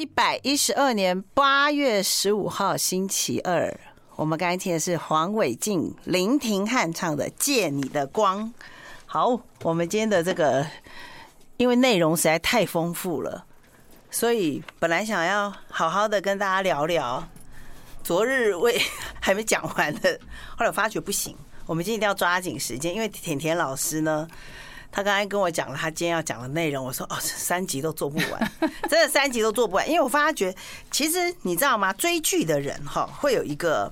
一百一十二年八月十五号星期二，我们刚才听的是黄伟晋、林庭翰唱的《借你的光》。好，我们今天的这个，因为内容实在太丰富了，所以本来想要好好的跟大家聊聊昨日未还没讲完的，后来我发觉不行，我们今天一定要抓紧时间，因为甜甜老师呢。他刚才跟我讲了他今天要讲的内容，我说哦，三集都做不完，真的三集都做不完，因为我发觉其实你知道吗？追剧的人哈会有一个，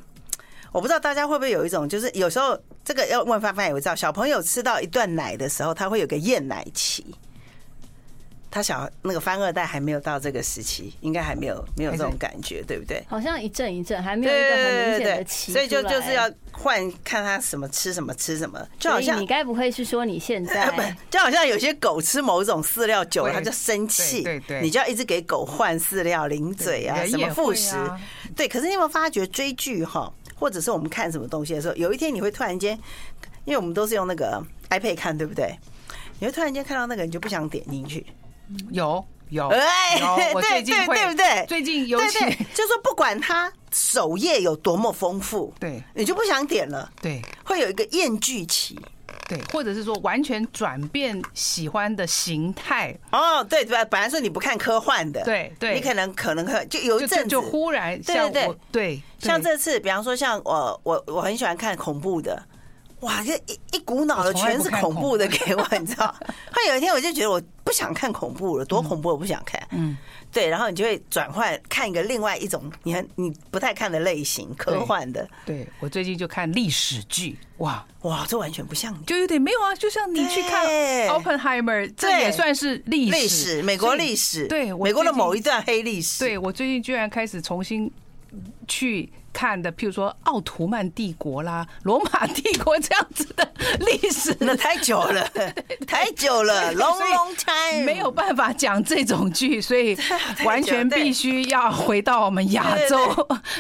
我不知道大家会不会有一种，就是有时候这个要问范范也会知道，小朋友吃到一段奶的时候，他会有个厌奶期。他小那个翻二代还没有到这个时期，应该还没有没有这种感觉，对不对？好像一阵一阵，还没有一个很明显的期，所以就就是要换看他什么吃什么吃什么，就好像你该不会是说你现在，就好像有些狗吃某种饲料久了，它就生气，对对，你就要一直给狗换饲料、零嘴啊，什么副食，对。可是你有没有发觉追剧哈，或者是我们看什么东西的时候，有一天你会突然间，因为我们都是用那个 iPad 看，对不对？你会突然间看到那个，你就不想点进去。有有，哎，我最近会，对不对？最近尤其就是说，不管它首页有多么丰富，对，你就不想点了。对，会有一个厌剧期，对，或者是说完全转变喜欢的形态。哦，对对，本来说你不看科幻的，对对，你可能可能就有一阵就忽然，对对对，像这次，比方说像我我我很喜欢看恐怖的。哇，这一一股脑的全是恐怖的给我，你知道？后来有一天我就觉得我不想看恐怖了，多恐怖我不想看。嗯，对，然后你就会转换看一个另外一种你很你不太看的类型，科幻的。对，我最近就看历史剧，哇哇，这完全不像你，就有点没有啊，就像你去看 Oppenheimer，这也算是历历史，美国历史，对，美国的某一段黑历史。对，我最近居然开始重新去。看的，譬如说奥图曼帝国啦、罗马帝国这样子的历史，那太久了，太久了，long long time，没有办法讲这种剧，所以完全必须要回到我们亚洲，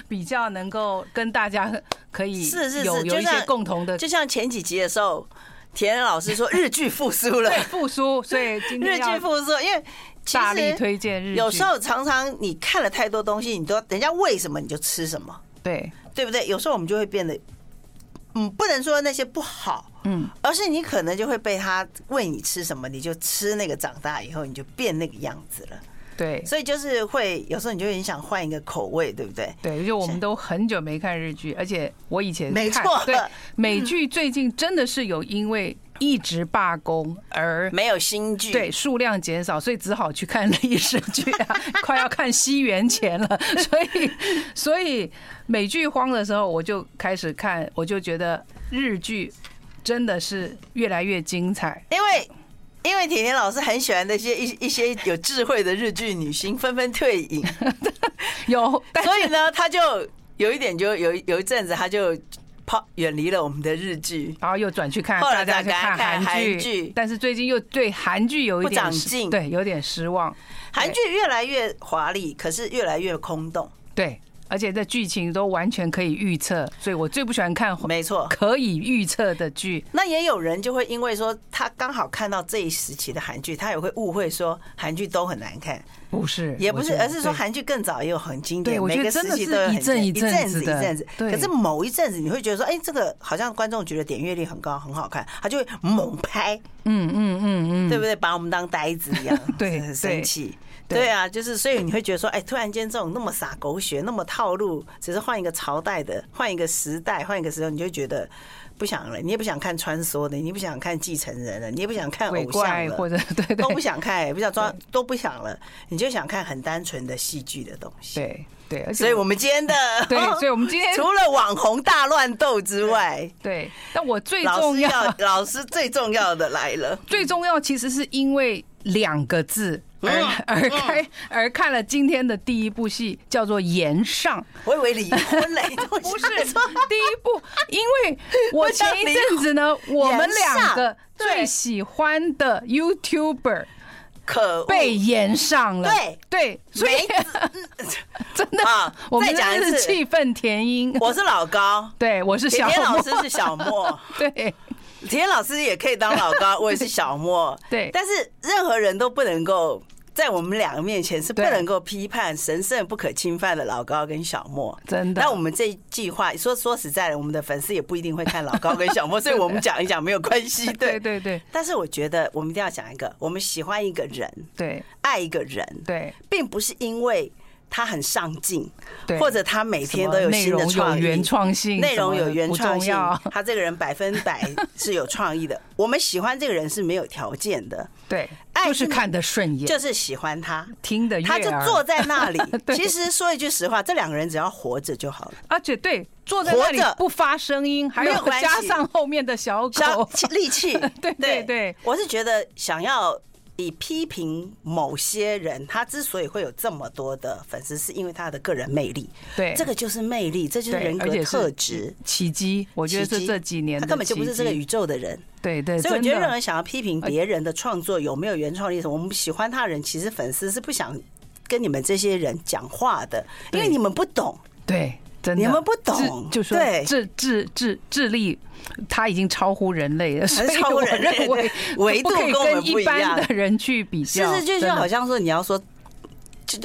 比较能够跟大家可以是是有有一些共同的，就像前几集的时候，田老师说日剧复苏了，对，复苏，所以今天日剧复苏，因为大力推荐日剧，有时候常常你看了太多东西，你都人家喂什么你就吃什么。对，对不对？有时候我们就会变得，嗯，不能说那些不好，嗯，而是你可能就会被他喂你吃什么，你就吃那个。长大以后，你就变那个样子了。对，所以就是会有时候你就很想换一个口味，对不对？对，就我们都很久没看日剧，而且我以前没错，对美剧最近真的是有因为。一直罢工而没有新剧，对，数量减少，所以只好去看历史剧啊，快要看西元前了，所以所以美剧荒的时候，我就开始看，我就觉得日剧真的是越来越精彩，因为因为甜甜老师很喜欢那些一一些有智慧的日剧女星纷纷退隐，有，所以呢，他就有一点就有有一阵子他就。跑远离了我们的日剧，然后又转去看，大家去看韩剧，但是最近又对韩剧有一点不长进，对，有点失望。韩剧越来越华丽，可是越来越空洞。对。而且这剧情都完全可以预测，所以我最不喜欢看没错可以预测的剧。那也有人就会因为说他刚好看到这一时期的韩剧，他也会误会说韩剧都很难看。不是，也不是，而是说韩剧更早也有很经典，每个时期都有一阵一阵子一阵子。可是某一阵子你会觉得说，哎，这个好像观众觉得点阅率很高，很好看，他就会猛拍，嗯嗯嗯嗯，对不对？把我们当呆子一样，对，很生气。对啊，就是所以你会觉得说，哎，突然间这种那么洒狗血、那么套路，只是换一个朝代的、换一个时代、换一个时候，你就觉得不想了。你也不想看穿梭的，你也不想看继承人了，你也不想看偶像了，或者对都不想看，也不想装，都不想了。你就想看很单纯的戏剧的东西。对 对，所以我们今天的对，所以我们今天除了网红大乱斗之外，对，但我最重要，老师最重要的来了，最重要其实是因为两个字。而 而开而看了今天的第一部戏，叫做《炎上》。我以为离不是第一部，因为我前一阵子呢，我们两个最喜欢的 YouTuber 可被延上了。对对，所以 真的啊，我们讲的是气愤填膺。我是老高，对，我是小莫，老师是小莫，对。甜甜老师也可以当老高，我也是小莫，对。但是任何人都不能够在我们两个面前是不能够批判神圣不可侵犯的老高跟小莫，真的。那我们这一句话说说实在的，我们的粉丝也不一定会看老高跟小莫，所以我们讲一讲没有关系。对对对。但是我觉得我们一定要讲一个，我们喜欢一个人，对，爱一个人，对，并不是因为。他很上进，对，或者他每天都有新的创意，原创性，内容有原创性，他这个人百分百 是有创意的。我们喜欢这个人是没有条件的，对，就是看得顺眼，就是喜欢他，听得，他就坐在那里。其实说一句实话，这两个人只要活着就好了。而且对，坐在那里不发声音，还有加上后面的小狗。力气，对对对，我是觉得想要。以批评某些人，他之所以会有这么多的粉丝，是因为他的个人魅力。对，这个就是魅力，这就是人格特质。奇迹，我觉得是这几年他根本就不是这个宇宙的人。对对，所以我觉得任何人想要批评别人的创作有没有原创力，我们喜欢他的人，其实粉丝是不想跟你们这些人讲话的，因为你们不懂。对，真的，你们不懂，就说智智智智力。他已经超乎人类了，所以我认为维度跟一般的人去比较，其实就像好像说你要说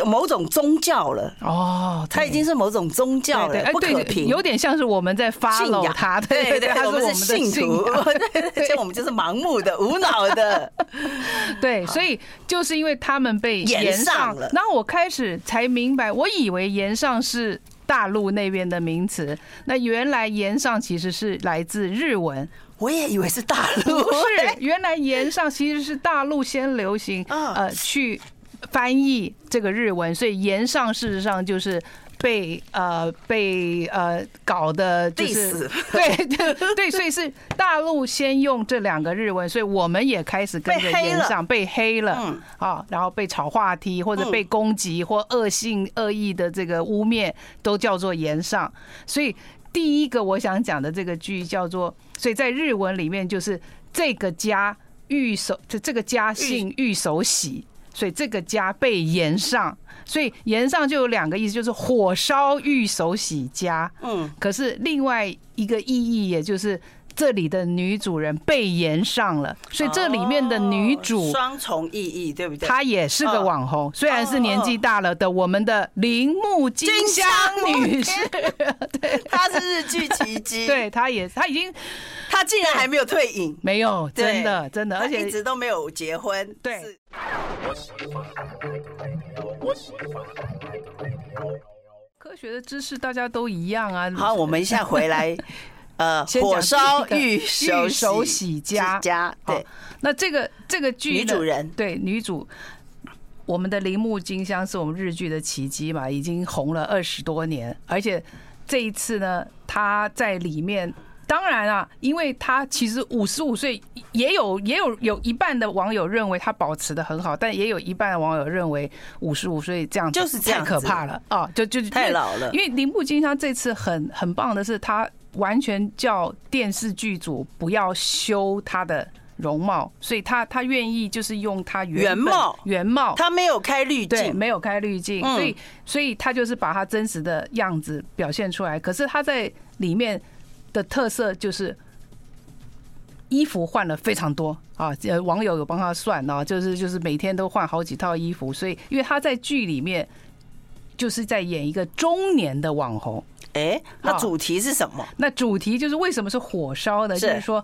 某种宗教了。哦，他已经是某种宗教了，不可评，有点像是我们在 follow 他，对对对，他是我们的信徒，而且 我们就是盲目的、无脑的，对，所以就是因为他们被延上了，然后我开始才明白，我以为延上是。大陆那边的名词，那原来盐上其实是来自日文，我也以为是大陆，不是，原来盐上其实是大陆先流行，呃，去翻译这个日文，所以盐上事实上就是。被呃被呃搞的就是 对对对，所以是大陆先用这两个日文，所以我们也开始跟着炎上被黑了啊，然后被炒话题或者被攻击或恶性恶意的这个污蔑都叫做炎上。所以第一个我想讲的这个剧叫做，所以在日文里面就是这个家玉手就这个家姓玉手洗，所以这个家被延上。所以延上就有两个意思，就是火烧玉手洗家。嗯，可是另外一个意义，也就是这里的女主人被延上了。所以这里面的女主双重意义，对不对？她也是个网红，虽然是年纪大了的我们的铃木金香女士。对，她是日剧奇迹。对，她也，她已经，她竟然还没有退隐，没有，真的，真的，而且一直都没有结婚。对。科学的知识大家都一样啊。好，我们一下回来。呃，火烧玉手洗家。家对，那这个这个剧女主人对女主，我们的铃木金香是我们日剧的奇迹嘛，已经红了二十多年，而且这一次呢，她在里面。当然啊，因为她其实五十五岁，也有也有有一半的网友认为她保持的很好，但也有一半的网友认为五十五岁这样就是太可怕了啊！就就太老了。因为铃木金香这次很很棒的是，他完全叫电视剧组不要修他的容貌，所以他他愿意就是用他原貌。原貌，他没有开滤镜，没有开滤镜，所以所以他就是把他真实的样子表现出来。可是他在里面。的特色就是衣服换了非常多。啊，呃，网友有帮他算啊，就是就是每天都换好几套衣服，所以因为他在剧里面就是在演一个中年的网红，哎，那主题是什么？那主题就是为什么是火烧的？就是说。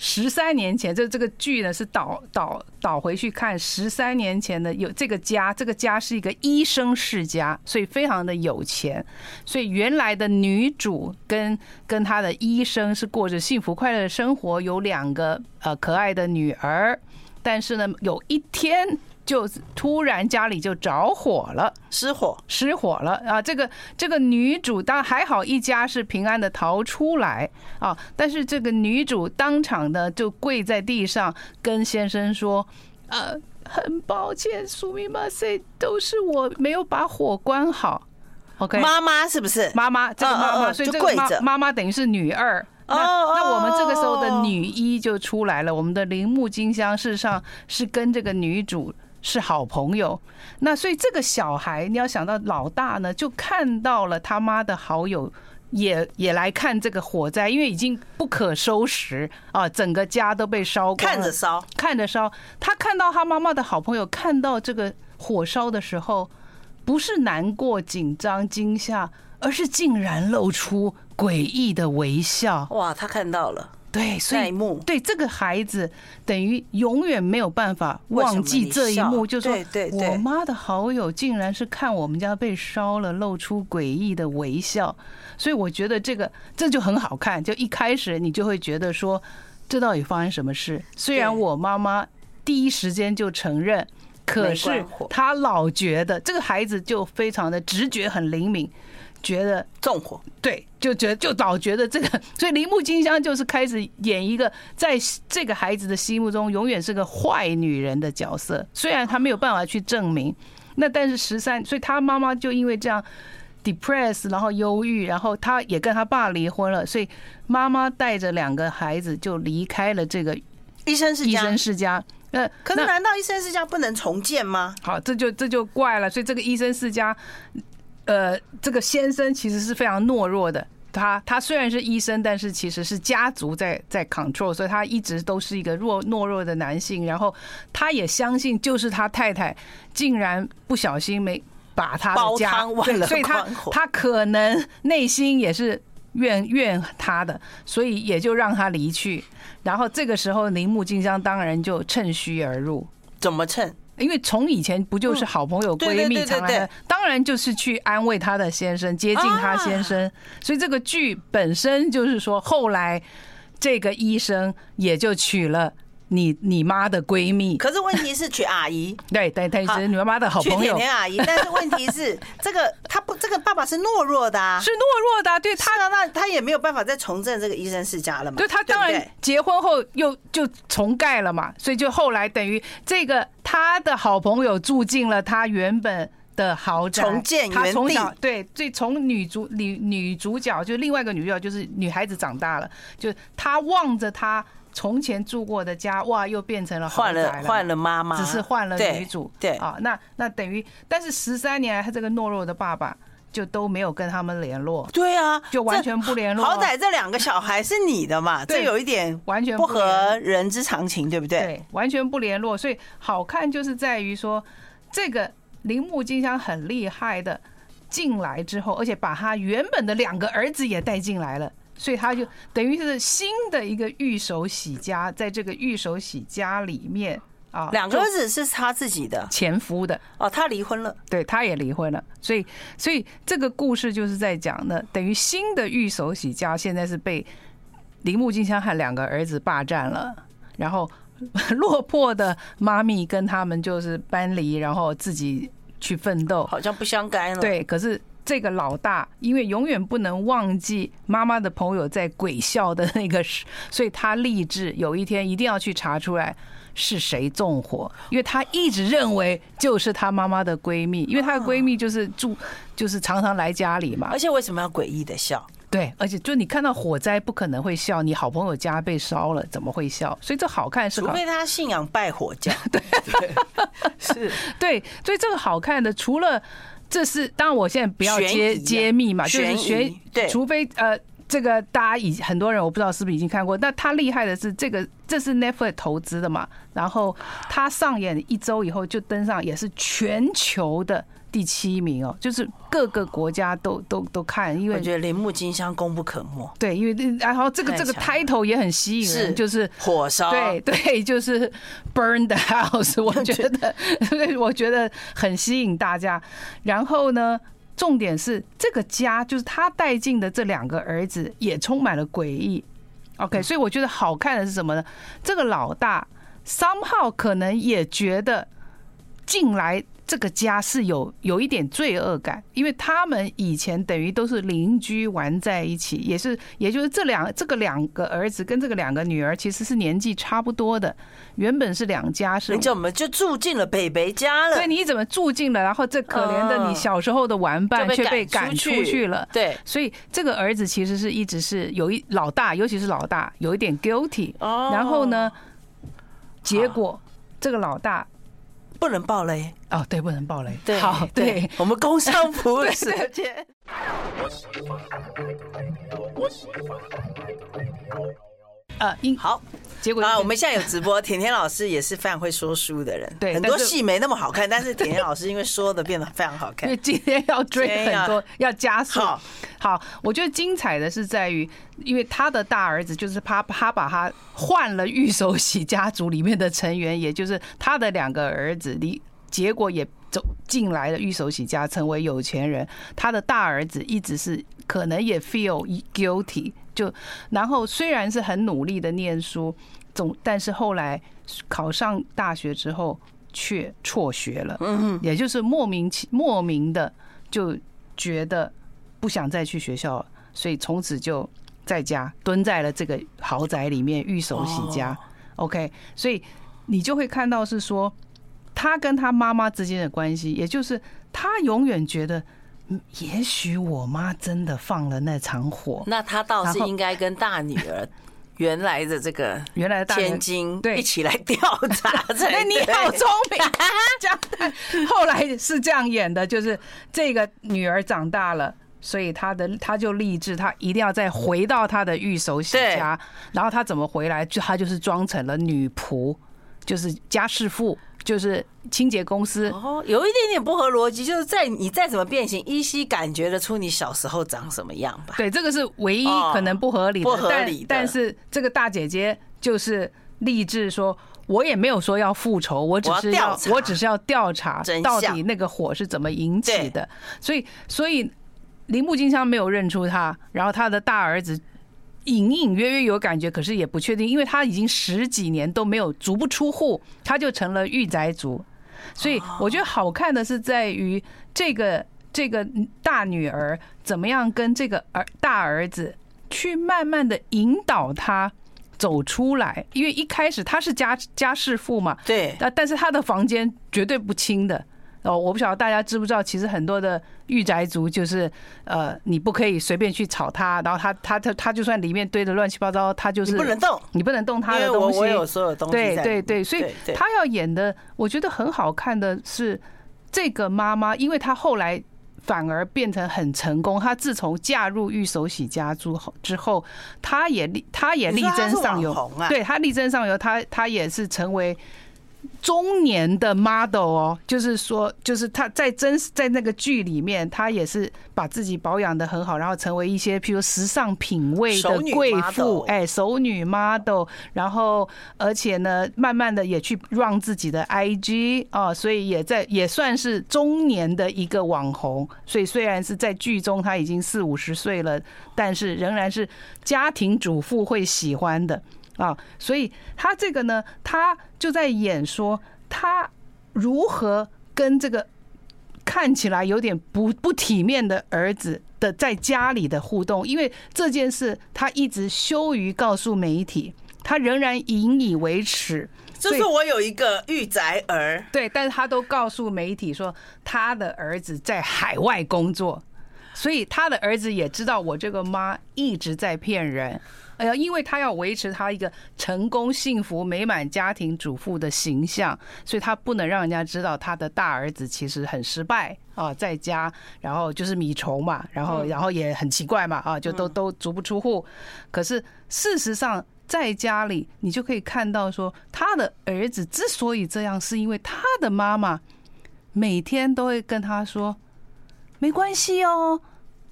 十三年前，这这个剧呢是倒倒倒回去看十三年前的有这个家，这个家是一个医生世家，所以非常的有钱。所以原来的女主跟跟她的医生是过着幸福快乐的生活，有两个呃可爱的女儿。但是呢，有一天。就突然家里就着火了，失火，失火了啊！这个这个女主当还好，一家是平安的逃出来啊。但是这个女主当场呢就跪在地上跟先生说：“呃，很抱歉，苏米玛塞，都是我没有把火关好。” OK，妈妈是不是？妈妈，这个妈妈，所以这个妈妈妈等于是女二。那那我们这个时候的女一就出来了，我们的铃木金香事实上是跟这个女主。是好朋友，那所以这个小孩，你要想到老大呢，就看到了他妈的好友也也来看这个火灾，因为已经不可收拾啊，整个家都被烧光，看着烧，看着烧。他看到他妈妈的好朋友看到这个火烧的时候，不是难过、紧张、惊吓，而是竟然露出诡异的微笑。哇，他看到了。对，所以对这个孩子等于永远没有办法忘记这一幕，就是说，我妈的好友竟然是看我们家被烧了，露出诡异的微笑，所以我觉得这个这就很好看。就一开始你就会觉得说，这到底发生什么事？虽然我妈妈第一时间就承认，可是她老觉得这个孩子就非常的直觉很灵敏。觉得纵火，对，就觉得就老觉得这个，所以铃木金香就是开始演一个在这个孩子的心目中永远是个坏女人的角色。虽然她没有办法去证明，那但是十三，所以她妈妈就因为这样 depress，然后忧郁，然后他也跟他爸离婚了，所以妈妈带着两个孩子就离开了这个医生世家。医生世家，呃，可是难道医生世家不能重建吗？好，这就这就怪了。所以这个医生世家。呃，这个先生其实是非常懦弱的。他他虽然是医生，但是其实是家族在在 control，所以他一直都是一个弱懦弱的男性。然后他也相信，就是他太太竟然不小心没把他的家，对，所以他他可能内心也是怨怨他的，所以也就让他离去。然后这个时候，铃木静香当然就趁虚而入。怎么趁？因为从以前不就是好朋友闺蜜常来，当然就是去安慰她的先生，接近她先生。所以这个剧本身就是说，后来这个医生也就娶了。你你妈的闺蜜，可是问题是娶阿姨，对 对，对是你妈妈的好朋友，娶甜甜阿姨。但是问题是，这个他不，这个爸爸是懦弱的啊，是懦弱的啊，对他，那他也没有办法再重振这个医生世家了嘛？对，他当然结婚后又就重盖了嘛，所以就后来等于这个他的好朋友住进了他原本的豪宅，重建原地。对，所以从女主女女主角就另外一个女主角就是女孩子长大了，就她望着她。从前住过的家，哇，又变成了换了换了妈妈，只是换了女主，对啊，那那等于，但是十三年来，他这个懦弱的爸爸就都没有跟他们联络，对啊，就完全不联络。好歹这两个小孩是你的嘛，这有一点完全不合人之常情，对不对？对，完全不联络。所以好看就是在于说，这个铃木金香很厉害的进来之后，而且把他原本的两个儿子也带进来了。所以他就等于是新的一个御手洗家，在这个御手洗家里面啊，两个儿子是他自己的。前夫的。哦，他离婚了，对，他也离婚了，所以所以这个故事就是在讲呢，等于新的御手洗家现在是被铃木京香和两个儿子霸占了，然后落魄的妈咪跟他们就是搬离，然后自己去奋斗，好像不相干了，对，可是。这个老大因为永远不能忘记妈妈的朋友在鬼笑的那个事，所以他立志有一天一定要去查出来是谁纵火，因为他一直认为就是他妈妈的闺蜜，因为她的闺蜜就是住就是常常来家里嘛。而且为什么要诡异的笑？对，而且就你看到火灾不可能会笑，你好朋友家被烧了怎么会笑？所以这好看是好，除非他信仰拜火教。对，是，对，所以这个好看的除了。这是当然，我现在不要揭揭秘嘛，就是学，对，除非呃，这个大家已很多人我不知道是不是已经看过，那他厉害的是这个，这是 Netflix 投资的嘛，然后他上演一周以后就登上也是全球的。第七名哦，就是各个国家都都都看，因为我觉得铃木金香功不可没。对，因为然后这个这个 title 也很吸引人，就是火烧。对对，就是 burn the house，我觉得，我觉得很吸引大家。然后呢，重点是这个家，就是他带进的这两个儿子也充满了诡异。OK，所以我觉得好看的是什么呢？这个老大 somehow 可能也觉得进来。这个家是有有一点罪恶感，因为他们以前等于都是邻居玩在一起，也是，也就是这两这个两个儿子跟这个两个女儿其实是年纪差不多的，原本是两家是，你怎么就住进了北北家了？对，你怎么住进了？然后这可怜的你小时候的玩伴却被赶出去了。对，所以这个儿子其实是一直是有一老大，尤其是老大有一点 guilty。哦然后呢，结果这个老大。不能爆雷哦，对，不能爆雷。对，好，对，我们工商服务时间。呃，应好。结果啊，我们现在有直播，甜甜老师也是非常会说书的人，对，很多戏没那么好看，但是甜甜老师因为说的变得非常好看。因为今天要追很多，要加速。好，我觉得精彩的是在于，因为他的大儿子就是他，他把他换了玉手洗家族里面的成员，也就是他的两个儿子，离结果也走进来了玉手洗家，成为有钱人。他的大儿子一直是可能也 feel guilty。就然后虽然是很努力的念书，总但是后来考上大学之后却辍学了，嗯，也就是莫名其莫名的就觉得不想再去学校了，所以从此就在家蹲在了这个豪宅里面玉手洗家。OK，所以你就会看到是说他跟他妈妈之间的关系，也就是他永远觉得。也许我妈真的放了那场火，那她倒是应该跟大女儿 原来的这个原来的千金对一起来调查。那 你好聪明，这样后来是这样演的，就是这个女儿长大了，所以她的她就立志，她一定要再回到她的御手洗家。然后她怎么回来？就她就是装成了女仆，就是家事妇。就是清洁公司哦，有一点点不合逻辑，就是在你再怎么变形，依稀感觉得出你小时候长什么样吧？对，这个是唯一可能不合理的。不合理的。但是这个大姐姐就是立志说，我也没有说要复仇，我只是要，我只是要调查到底那个火是怎么引起的。所以，所以铃木京香没有认出他，然后他的大儿子。隐隐约约有感觉，可是也不确定，因为他已经十几年都没有足不出户，他就成了御宅族。所以我觉得好看的是在于这个这个大女儿怎么样跟这个儿大儿子去慢慢的引导他走出来，因为一开始他是家家世妇嘛，对，但是他的房间绝对不轻的。哦，我不晓得大家知不知道，其实很多的御宅族就是，呃，你不可以随便去炒他，然后他他他他就算里面堆的乱七八糟，他就是你不能动，你不能动他的东西。我有所有东西。对对对，所以他要演的，我觉得很好看的是这个妈妈，因为她后来反而变成很成功。她自从嫁入御手洗家族之后，她也力她也力争上游，对她力争上游，她她也是成为。中年的 model 哦，就是说，就是他在真在那个剧里面，他也是把自己保养的很好，然后成为一些譬如时尚品味的贵妇，哎，熟女 model，然后而且呢，慢慢的也去 run 自己的 IG 哦，所以也在也算是中年的一个网红。所以虽然是在剧中他已经四五十岁了，但是仍然是家庭主妇会喜欢的。啊，所以他这个呢，他就在演说他如何跟这个看起来有点不不体面的儿子的在家里的互动，因为这件事他一直羞于告诉媒体，他仍然引以为耻。就是我有一个御宅儿，对，但是他都告诉媒体说他的儿子在海外工作，所以他的儿子也知道我这个妈一直在骗人。哎呀，因为他要维持他一个成功、幸福、美满家庭主妇的形象，所以他不能让人家知道他的大儿子其实很失败啊，在家，然后就是米虫嘛，然后然后也很奇怪嘛啊，就都都足不出户。可是事实上，在家里你就可以看到说，他的儿子之所以这样，是因为他的妈妈每天都会跟他说：“没关系哦。”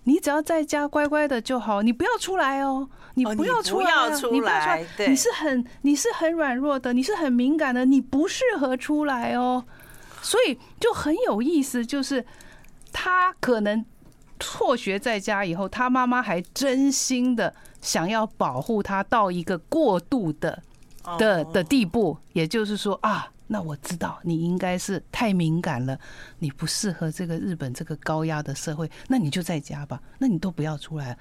你只要在家乖乖的就好，你不要出来哦，你不要出来，你不要出来，你是很你是很软弱的，你是很敏感的，你不适合出来哦。所以就很有意思，就是他可能辍学在家以后，他妈妈还真心的想要保护他到一个过度的的的地步，也就是说啊。那我知道你应该是太敏感了，你不适合这个日本这个高压的社会，那你就在家吧，那你都不要出来。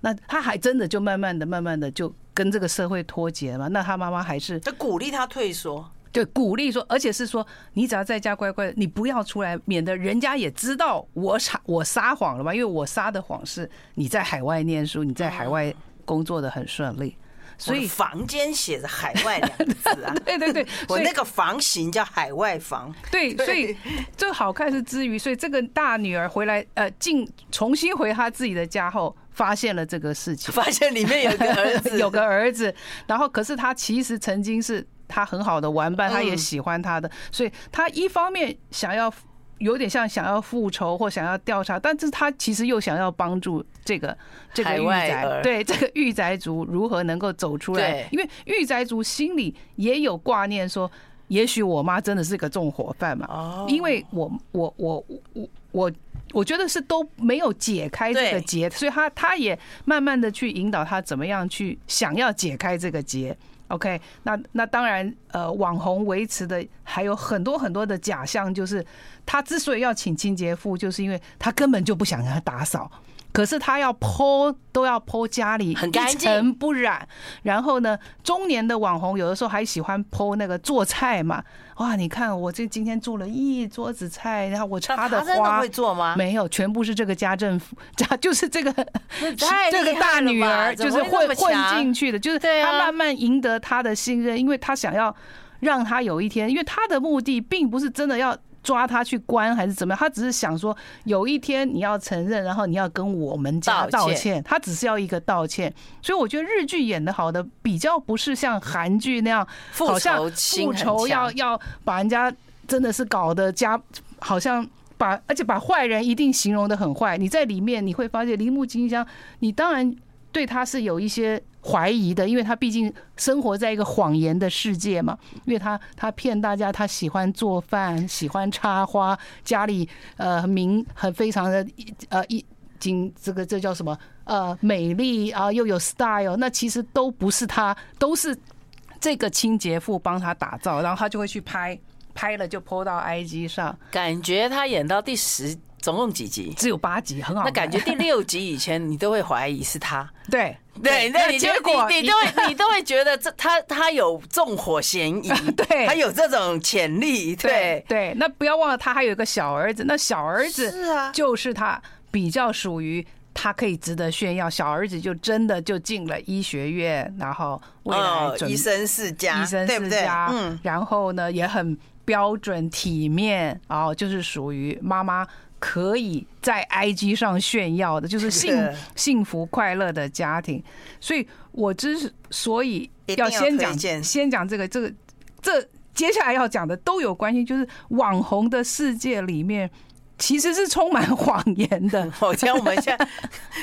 那他还真的就慢慢的、慢慢的就跟这个社会脱节了嘛。那他妈妈还是就鼓励他退缩，对，鼓励说，而且是说你只要在家乖乖的，你不要出来，免得人家也知道我撒我撒谎了嘛。因为我撒的谎是你在海外念书，你在海外工作的很顺利。所以房间写着“海外”两个字啊，对 对对，我那个房型叫海外房。对，所以这好看是之余，所以这个大女儿回来，呃，进重新回她自己的家后，发现了这个事情，发现里面有个儿子，有个儿子，然后可是他其实曾经是他很好的玩伴，他也喜欢他的，所以他一方面想要。有点像想要复仇或想要调查，但是他其实又想要帮助这个这个御宅，对这个御宅族如何能够走出来？因为御宅族心里也有挂念，说也许我妈真的是个纵火犯嘛。哦，因为我我我我我我觉得是都没有解开这个结，所以他他也慢慢的去引导他怎么样去想要解开这个结。OK，那那当然，呃，网红维持的还有很多很多的假象，就是他之所以要请清洁妇，就是因为他根本就不想让他打扫。可是他要 po 都要 po 家里一尘不染，然后呢，中年的网红有的时候还喜欢 po 那个做菜嘛。哇，你看我这今天做了一桌子菜，然后我插的花会做吗？没有，全部是这个家政妇，家就是这个 这个大女儿，就是混混进去的，就是他慢慢赢得他的信任，因为他想要让他有一天，因为他的目的并不是真的要。抓他去关还是怎么样？他只是想说，有一天你要承认，然后你要跟我们家道歉。他只是要一个道歉。所以我觉得日剧演得好的比较不是像韩剧那样，好像复仇要要把人家真的是搞得家，好像把而且把坏人一定形容的很坏。你在里面你会发现，铃木金香，你当然对他是有一些。怀疑的，因为他毕竟生活在一个谎言的世界嘛，因为他他骗大家，他喜欢做饭，喜欢插花，家里呃名很非常的呃一经这个这叫什么呃美丽啊又有 style，那其实都不是他，都是这个清洁妇帮他打造，然后他就会去拍，拍了就 po 到 IG 上，感觉他演到第十。总共几集？只有八集，很好。那感觉第六集以前，你都会怀疑是他。对对，那你结果你都会 你都会觉得这他他有纵火嫌疑，对，他有这种潜力。对对，那不要忘了，他还有一个小儿子。那小儿子是啊，就是他比较属于他可以值得炫耀。小儿子就真的就进了医学院，然后未来医生世家，医生世家。嗯，然后呢也很标准体面，哦就是属于妈妈。可以在 IG 上炫耀的，就是 幸幸福快乐的家庭。所以，我之所以要先讲，先讲这个，这个，这接下来要讲的都有关系。就是网红的世界里面，其实是充满谎言的。好像我们现在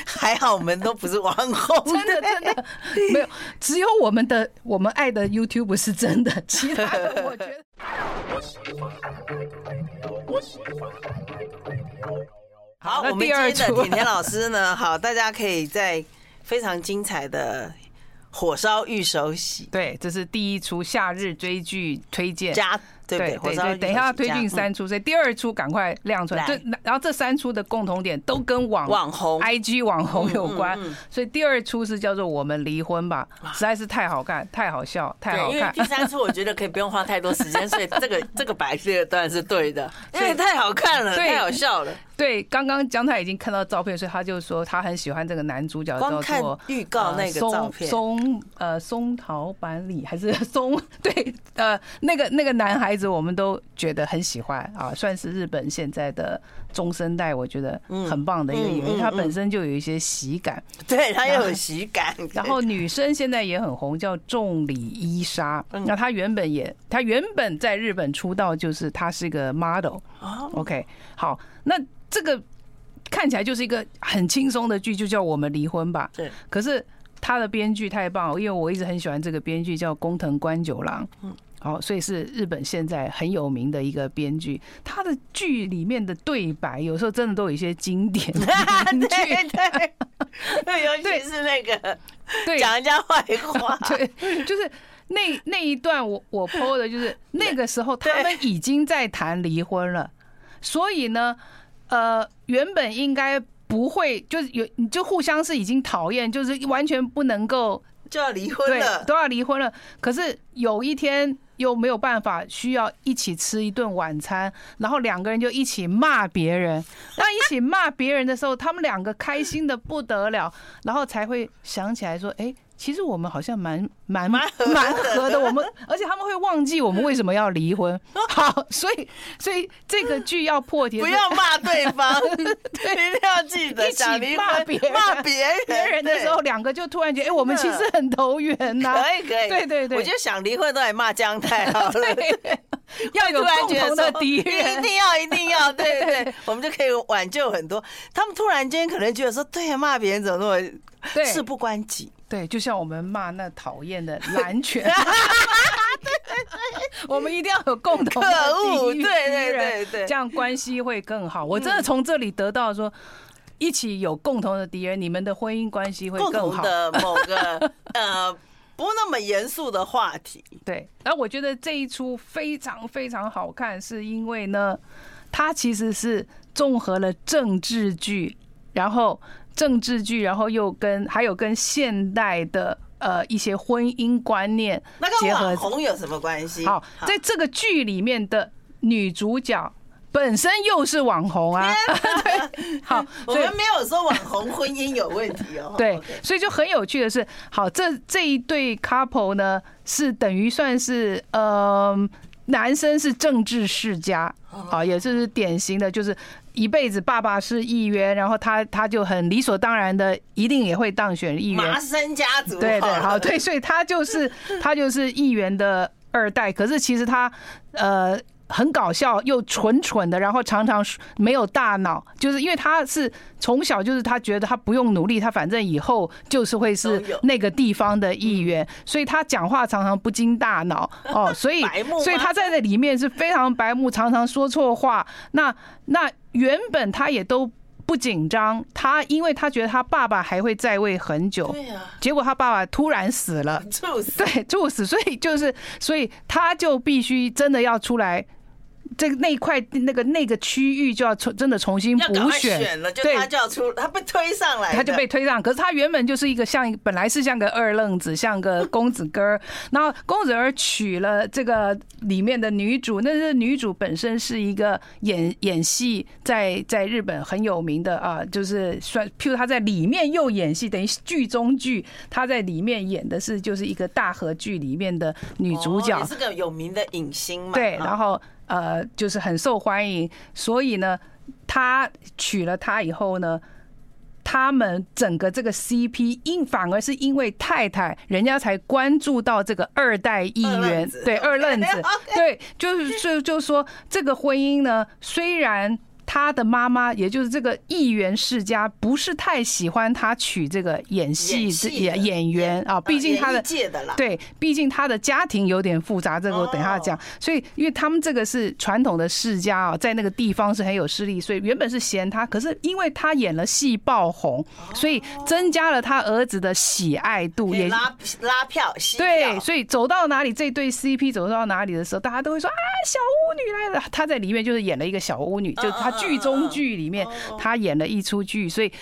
还好，我们都不是网红，真的真的没有，只有我们的我们爱的 YouTube 是真的，其他的我觉得。好，我们今天的甜甜老师呢？好，大家可以在非常精彩的火烧玉手洗。对，这是第一出夏日追剧推荐。加对对？对，等一下要推进三出，所以第二出赶快亮出来。这然后这三出的共同点都跟网网红、IG 网红有关，所以第二出是叫做《我们离婚吧》，实在是太好看、太好笑、太好看。第三出我觉得可以不用花太多时间，所以这个 这个白色当然是对的，因为太好看了，太好笑了。对，刚刚姜太已经看到照片，所以他就说他很喜欢这个男主角，叫做预告那个照片，松呃松桃板里还是松 对呃那个那个男孩子，我们都觉得很喜欢啊，算是日本现在的中生代，我觉得很棒的一个演员，他本身就有一些喜感，对他又有喜感。然后女生现在也很红，叫重里伊莎，那她原本也她原本在日本出道，就是她是一个 model。OK，好，那。这个看起来就是一个很轻松的剧，就叫我们离婚吧。对。可是他的编剧太棒，因为我一直很喜欢这个编剧，叫工藤官九郎。嗯。好，所以是日本现在很有名的一个编剧。他的剧里面的对白，有时候真的都有一些经典的 对对，尤其是那个对讲人家坏话，对，就是那那一段我我 po 的就是 那个时候他们已经在谈离婚了，所以呢。呃，原本应该不会，就是有你就互相是已经讨厌，就是完全不能够就要离婚了，都要离婚了。可是有一天又没有办法，需要一起吃一顿晚餐，然后两个人就一起骂别人。那一起骂别人的时候，他们两个开心的不得了，然后才会想起来说：“哎，其实我们好像蛮蛮蛮合的，我们 而且他们会忘记我们为什么要离婚。好，所以所以这个剧要破题，不要骂对方，对，一定要记得一起骂别人，骂别人别人的时候，两个就突然觉得，哎，我们其实很投缘呐。可以可以，对对对，我就想离婚都来骂姜太好了，要有共同的敌人，一定要一定要，对对，我们就可以挽救很多。他们突然间可能觉得说，对呀，骂别人怎么那么事不关己。对，就像我们骂那讨厌的蓝犬，我们一定要有共同的敌人，对对对对，这样关系会更好。我真的从这里得到说，一起有共同的敌人，你们的婚姻关系会更好。的某个 呃不那么严肃的话题，对。然后我觉得这一出非常非常好看，是因为呢，它其实是综合了政治剧，然后。政治剧，然后又跟还有跟现代的呃一些婚姻观念那跟网红有什么关系？好，在这个剧里面的女主角本身又是网红啊。对，好，我们没有说网红婚姻有问题哦。对，所以就很有趣的是，好，这这一对 couple 呢，是等于算是呃，男生是政治世家，啊，也是典型的，就是。一辈子爸爸是议员，然后他他就很理所当然的一定也会当选议员。麻生家族，对对，好对，所以他就是他就是议员的二代。可是其实他呃很搞笑又蠢蠢的，然后常常没有大脑，就是因为他是从小就是他觉得他不用努力，他反正以后就是会是那个地方的议员，所以他讲话常常不经大脑哦，所以 所以他在这里面是非常白目，常常说错话。那那。原本他也都不紧张，他因为他觉得他爸爸还会在位很久，对呀，结果他爸爸突然死了，猝死，对，猝死，所以就是，所以他就必须真的要出来。这个那一块那个那个区域就要重真的重新补选，了就，他就要出，他被推上来，他就被推上。可是他原本就是一个像本来是像个二愣子，像个公子哥儿。然后公子儿娶了这个里面的女主，那是女主本身是一个演演戏在在日本很有名的啊，就是算譬如他在里面又演戏，等于剧中剧，他在里面演的是就是一个大和剧里面的女主角，也是个有名的影星嘛。对，然后。呃，就是很受欢迎，所以呢，他娶了她以后呢，他们整个这个 CP 因反而是因为太太，人家才关注到这个二代议员，对，二愣子，对，就是就就说这个婚姻呢，虽然。他的妈妈，也就是这个议员世家，不是太喜欢他娶这个演戏的演演员啊。毕竟他的对，毕竟他的家庭有点复杂，这个我等一下讲。所以，因为他们这个是传统的世家啊，在那个地方是很有势力，所以原本是嫌他，可是因为他演了戏爆红，所以增加了他儿子的喜爱度，也拉拉票。对，所以走到哪里，这对 CP 走到哪里的时候，大家都会说啊，小巫女来了。他在里面就是演了一个小巫女，就他。剧中剧里面，他演了一出剧，所以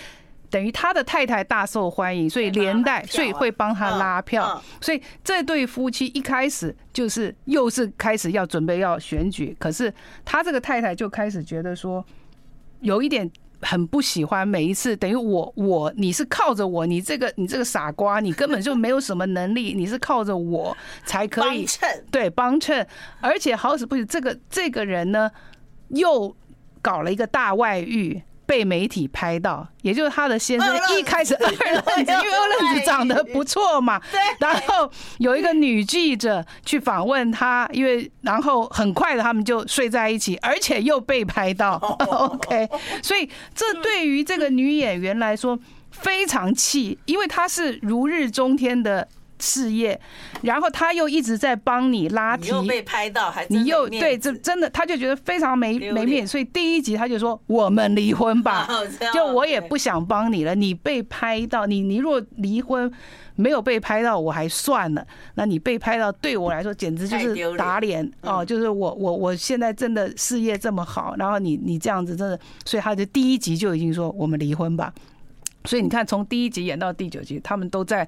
等于他的太太大受欢迎，所以连带，所以会帮他拉票。所以这对夫妻一开始就是又是开始要准备要选举，可是他这个太太就开始觉得说，有一点很不喜欢。每一次等于我我你是靠着我，你这个你这个傻瓜，你根本就没有什么能力，你是靠着我才可以对帮衬，而且好死不死，这个这个人呢又。搞了一个大外遇，被媒体拍到，也就是他的先生一开始二愣子，因为二愣子长得不错嘛，然后有一个女记者去访问他，因为然后很快的他们就睡在一起，而且又被拍到，OK，所以这对于这个女演员来说非常气，因为她是如日中天的。事业，然后他又一直在帮你拉提，你又被拍到，还你又对这真的，他就觉得非常没没面，所以第一集他就说我们离婚吧，就我也不想帮你了。你被拍到，你你若离婚没有被拍到我还算了，那你被拍到对我来说简直就是打脸。哦，就是我我我现在真的事业这么好，然后你你这样子真的，所以他就第一集就已经说我们离婚吧。所以你看，从第一集演到第九集，他们都在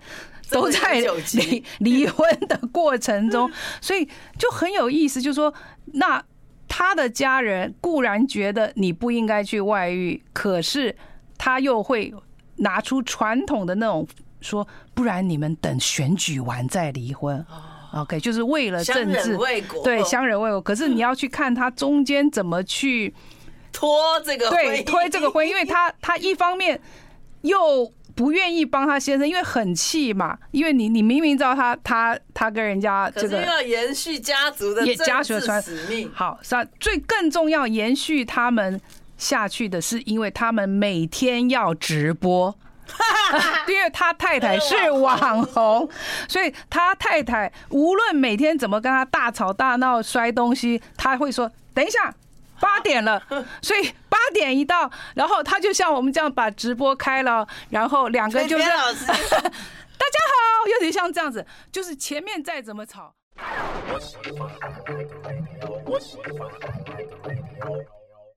都在离离婚的过程中，所以就很有意思。就是说，那他的家人固然觉得你不应该去外遇，可是他又会拿出传统的那种说不然你们等选举完再离婚。OK，就是为了政治为国，对，相忍为国。可是你要去看他中间怎么去 拖这个，对，推这个婚，因为他他一方面又不愿意帮他先生，因为很气嘛，因为你你明明知道他他他跟人家这个要延续家族的家族的使命，好，是？最更重要延续他们下去的是，因为他们每天要直播。因为他太太是网红，所以他太太无论每天怎么跟他大吵大闹、摔东西，他会说：“等一下，八点了。”所以八点一到，然后他就像我们这样把直播开了，然后两个就是 大家好，有点像这样子，就是前面再怎么吵。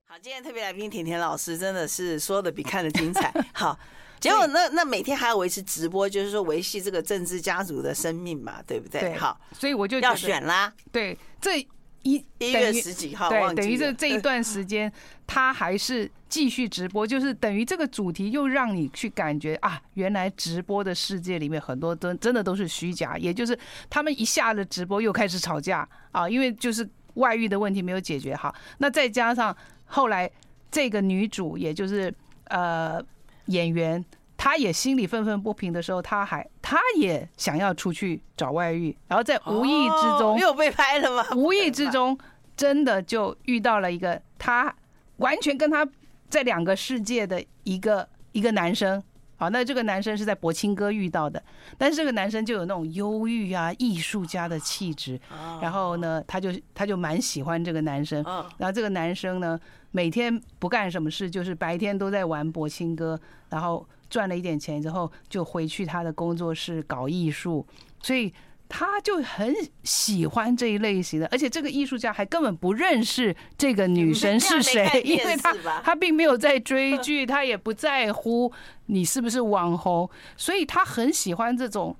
好，今天特别来宾甜甜老师真的是说的比看的精彩。好。结果那那每天还要维持直播，就是说维系这个政治家族的生命嘛，对不对？对，好，所以我就要选啦。对，这一一月十几号，对，等于这这一段时间，他还是继续直播，就是等于这个主题又让你去感觉啊，原来直播的世界里面很多真真的都是虚假，也就是他们一下了直播又开始吵架啊，因为就是外遇的问题没有解决好，那再加上后来这个女主，也就是呃。演员他也心里愤愤不平的时候，他还他也想要出去找外遇，然后在无意之中又被拍了吗？无意之中真的就遇到了一个他完全跟他在两个世界的一个一个男生。好，那这个男生是在博青哥遇到的，但是这个男生就有那种忧郁啊、艺术家的气质。然后呢，他就他就蛮喜欢这个男生。然后这个男生呢，每天不干什么事，就是白天都在玩博青哥。然后赚了一点钱之后，就回去他的工作室搞艺术，所以他就很喜欢这一类型的。而且这个艺术家还根本不认识这个女生是谁，因为他他并没有在追 剧，他也不在乎你是不是网红，所以他很喜欢这种。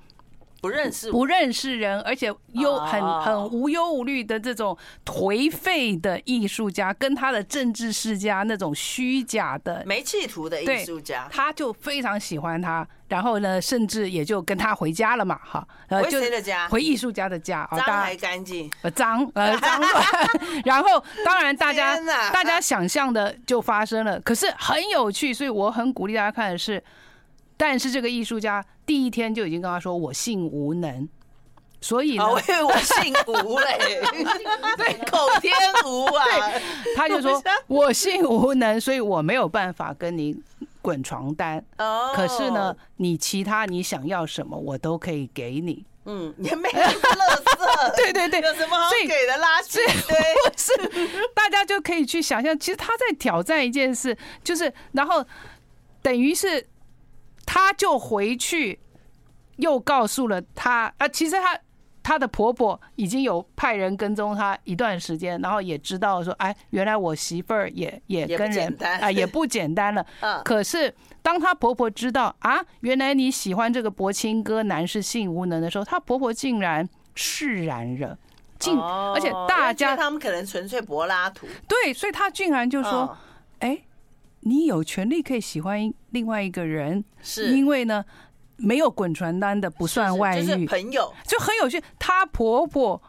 不认识不认识人，而且又很很无忧无虑的这种颓废的艺术家，跟他的政治世家那种虚假的没企图的艺术家，他就非常喜欢他。然后呢，甚至也就跟他回家了嘛，哈，回谁的家？回艺术家的家，脏还干净？呃，脏呃脏乱。然后当然大家大家想象的就发生了，可是很有趣，所以我很鼓励大家看的是。但是这个艺术家第一天就已经跟他说：“我性无能，所以呢，我以为我姓吴嘞，对，口天吴啊。”他就说：“ 我姓无能，所以我没有办法跟你滚床单。哦，可是呢，你其他你想要什么，我都可以给你。嗯，也没有垃圾，对对对，有什么好给的垃圾？不是，大家就可以去想象，其实他在挑战一件事，就是然后等于是。”她就回去，又告诉了她啊，其实她她的婆婆已经有派人跟踪她一段时间，然后也知道说，哎，原来我媳妇儿也也跟人啊，也不简单了。可是当她婆婆知道啊，原来你喜欢这个柏青哥男是性无能的时候，她婆婆竟然释然了，竟而且大家他们可能纯粹柏拉图，对，所以她竟然就说，哎。你有权利可以喜欢另外一个人，是因为呢，没有滚床单的不算外遇。就是朋友就很有趣。她婆婆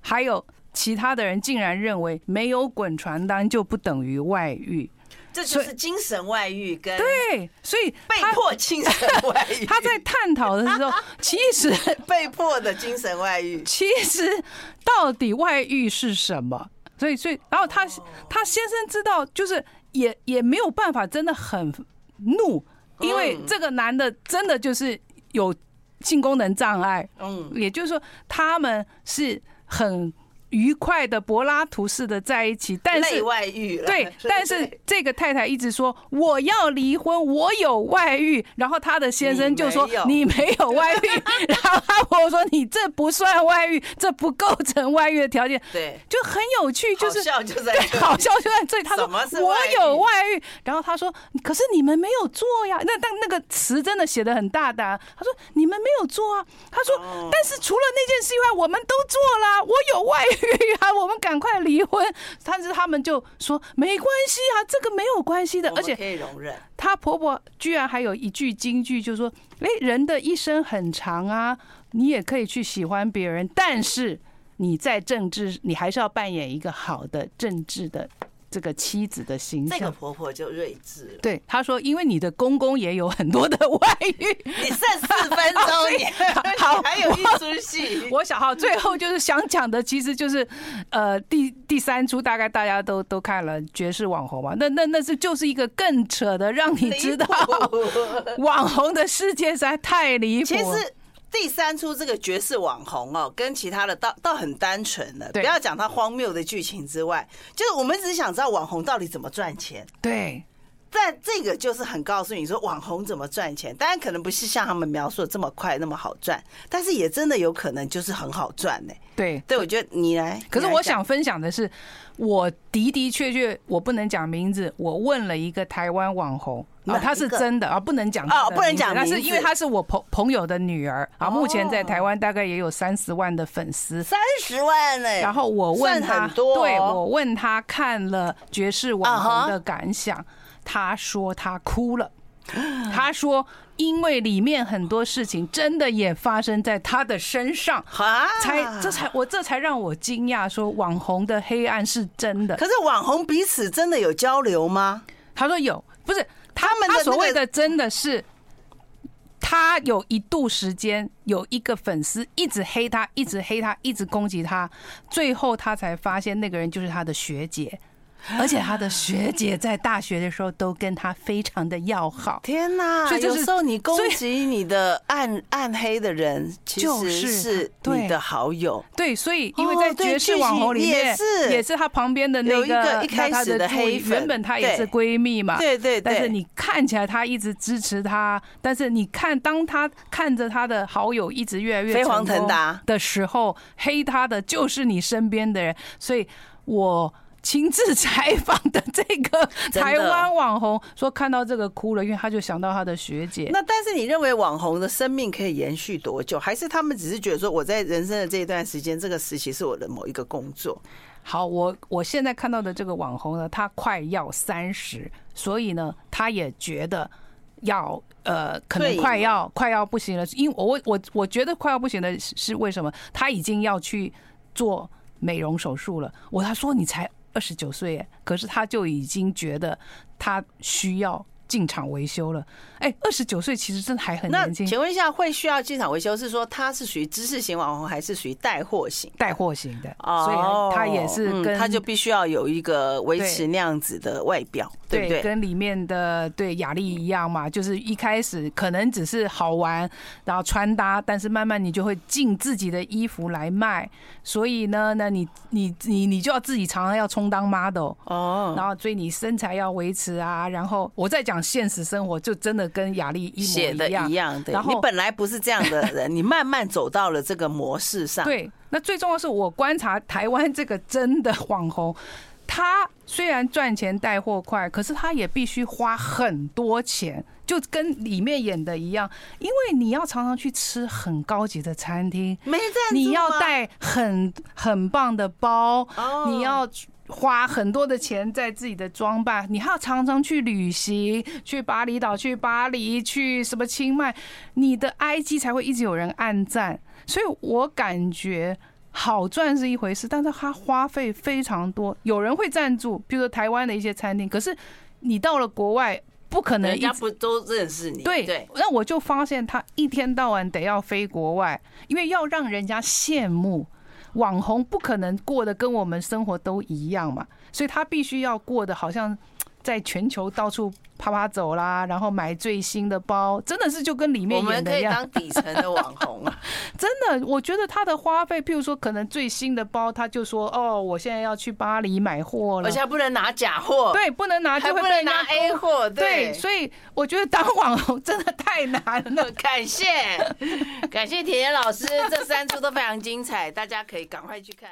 还有其他的人竟然认为没有滚床单就不等于外遇，这就是精神外遇跟对，所以被迫精神外遇。他在探讨的时候，其实被迫的精神外遇，其实到底外遇是什么？所以，所以，然后他他先生知道就是。也也没有办法，真的很怒，因为这个男的真的就是有性功能障碍，嗯，也就是说他们是很。愉快的柏拉图式的在一起，但是外遇对，但是这个太太一直说我要离婚，我有外遇，然后他的先生就说你没有。外遇，然后他婆婆说你这不算外遇，这不构成外遇的条件，对，就很有趣，就是好笑就在对，好笑就在这里。他说我有外遇，然后他说可是你们没有做呀，那但那个词真的写的很大胆，他说你们没有做啊，他说但是除了那件事以外，我们都做了，我有外遇。育啊，我们赶快离婚。但是他们就说没关系啊，这个没有关系的，而且可以容忍。她婆婆居然还有一句金句，就是说：哎，人的一生很长啊，你也可以去喜欢别人，但是你在政治，你还是要扮演一个好的政治的。这个妻子的形象，这个婆婆就睿智了。对，她说，因为你的公公也有很多的外遇，你剩四分钟，你 好，还有一出戏。我小号最后就是想讲的，其实就是呃，第第三出大概大家都都看了《绝世网红》嘛，那那那是就是一个更扯的，让你知道 网红的世界实在太离谱。其实。第三出这个绝世网红哦，跟其他的倒倒很单纯的，不要讲他荒谬的剧情之外，就是我们只想知道网红到底怎么赚钱。对，但这个就是很告诉你说网红怎么赚钱，当然可能不是像他们描述的这么快那么好赚，但是也真的有可能就是很好赚呢。对，对，我觉得你来。可是我想分享的是，我的的确确，我不能讲名字，我问了一个台湾网红。啊，他是真的啊，不能讲哦，不能讲。但是因为他是我朋朋友的女儿啊，目前在台湾大概也有三十万的粉丝，三十万呢。然后我问他，对，我问他看了《爵士网红》的感想，他说他哭了。他说，因为里面很多事情真的也发生在他的身上，才这才我这才让我惊讶，说网红的黑暗是真的。可是网红彼此真的有交流吗？他说有，不是。他们他所谓的真的是，他有一度时间有一个粉丝一直黑他，一直黑他，一直攻击他，最后他才发现那个人就是他的学姐。而且他的学姐在大学的时候都跟他非常的要好。天哪！所以有时候你攻击你的暗暗黑的人，其实是你的好友。对，所以因为在绝世网红里面也是也是他旁边的那个一开始的黑粉，原本他也是闺蜜嘛。对对。但是你看起来他一直支持他，但是你看当他看着他的好友一直越来越飞黄腾达的时候，黑他的就是你身边的人。所以我。亲自采访的这个 台湾网红说看到这个哭了，因为他就想到他的学姐。那但是你认为网红的生命可以延续多久？还是他们只是觉得说我在人生的这一段时间，这个时期是我的某一个工作？好，我我现在看到的这个网红呢，他快要三十，所以呢，他也觉得要呃，可能快要快要不行了。因为我我我觉得快要不行的是为什么？他已经要去做美容手术了。我他说你才。二十九岁，可是他就已经觉得他需要进场维修了。哎，二十九岁其实真的还很年轻。请问一下，会需要进场维修，是说他是属于知识型网红，还是属于带货型？带货型的，哦所以他也是跟他就必须要有一个维持那样子的外表，对不对？跟里面的对雅丽一样嘛，就是一开始可能只是好玩，然后穿搭，但是慢慢你就会进自己的衣服来卖。所以呢，那你你你你就要自己常常要充当 model 哦，然后所以你身材要维持啊。然后我再讲现实生活，就真的。跟雅丽一模一样，一样的。你本来不是这样的人，你慢慢走到了这个模式上。对，那最重要是我观察台湾这个真的网红，他虽然赚钱带货快，可是他也必须花很多钱，就跟里面演的一样，因为你要常常去吃很高级的餐厅，没赞助，你要带很很棒的包，你要。花很多的钱在自己的装扮，你还要常常去旅行，去巴厘岛，去巴黎，去什么清迈，你的 IG 才会一直有人按赞。所以我感觉好赚是一回事，但是它花费非常多。有人会赞助，比如说台湾的一些餐厅，可是你到了国外，不可能，人家不都认识你？对对。那我就发现他一天到晚得要飞国外，因为要让人家羡慕。网红不可能过得跟我们生活都一样嘛，所以他必须要过得好像在全球到处啪啪走啦，然后买最新的包，真的是就跟里面演的一样。我们可以当底层的网红啊，真的，我觉得他的花费，譬如说可能最新的包，他就说哦，我现在要去巴黎买货了，而且还不能拿假货，对，不能拿，就会被拿 A 货，对，所以我觉得当网红真的太难了。感谢，感谢甜甜老师，这三出都非常精彩，大家可以赶快去看。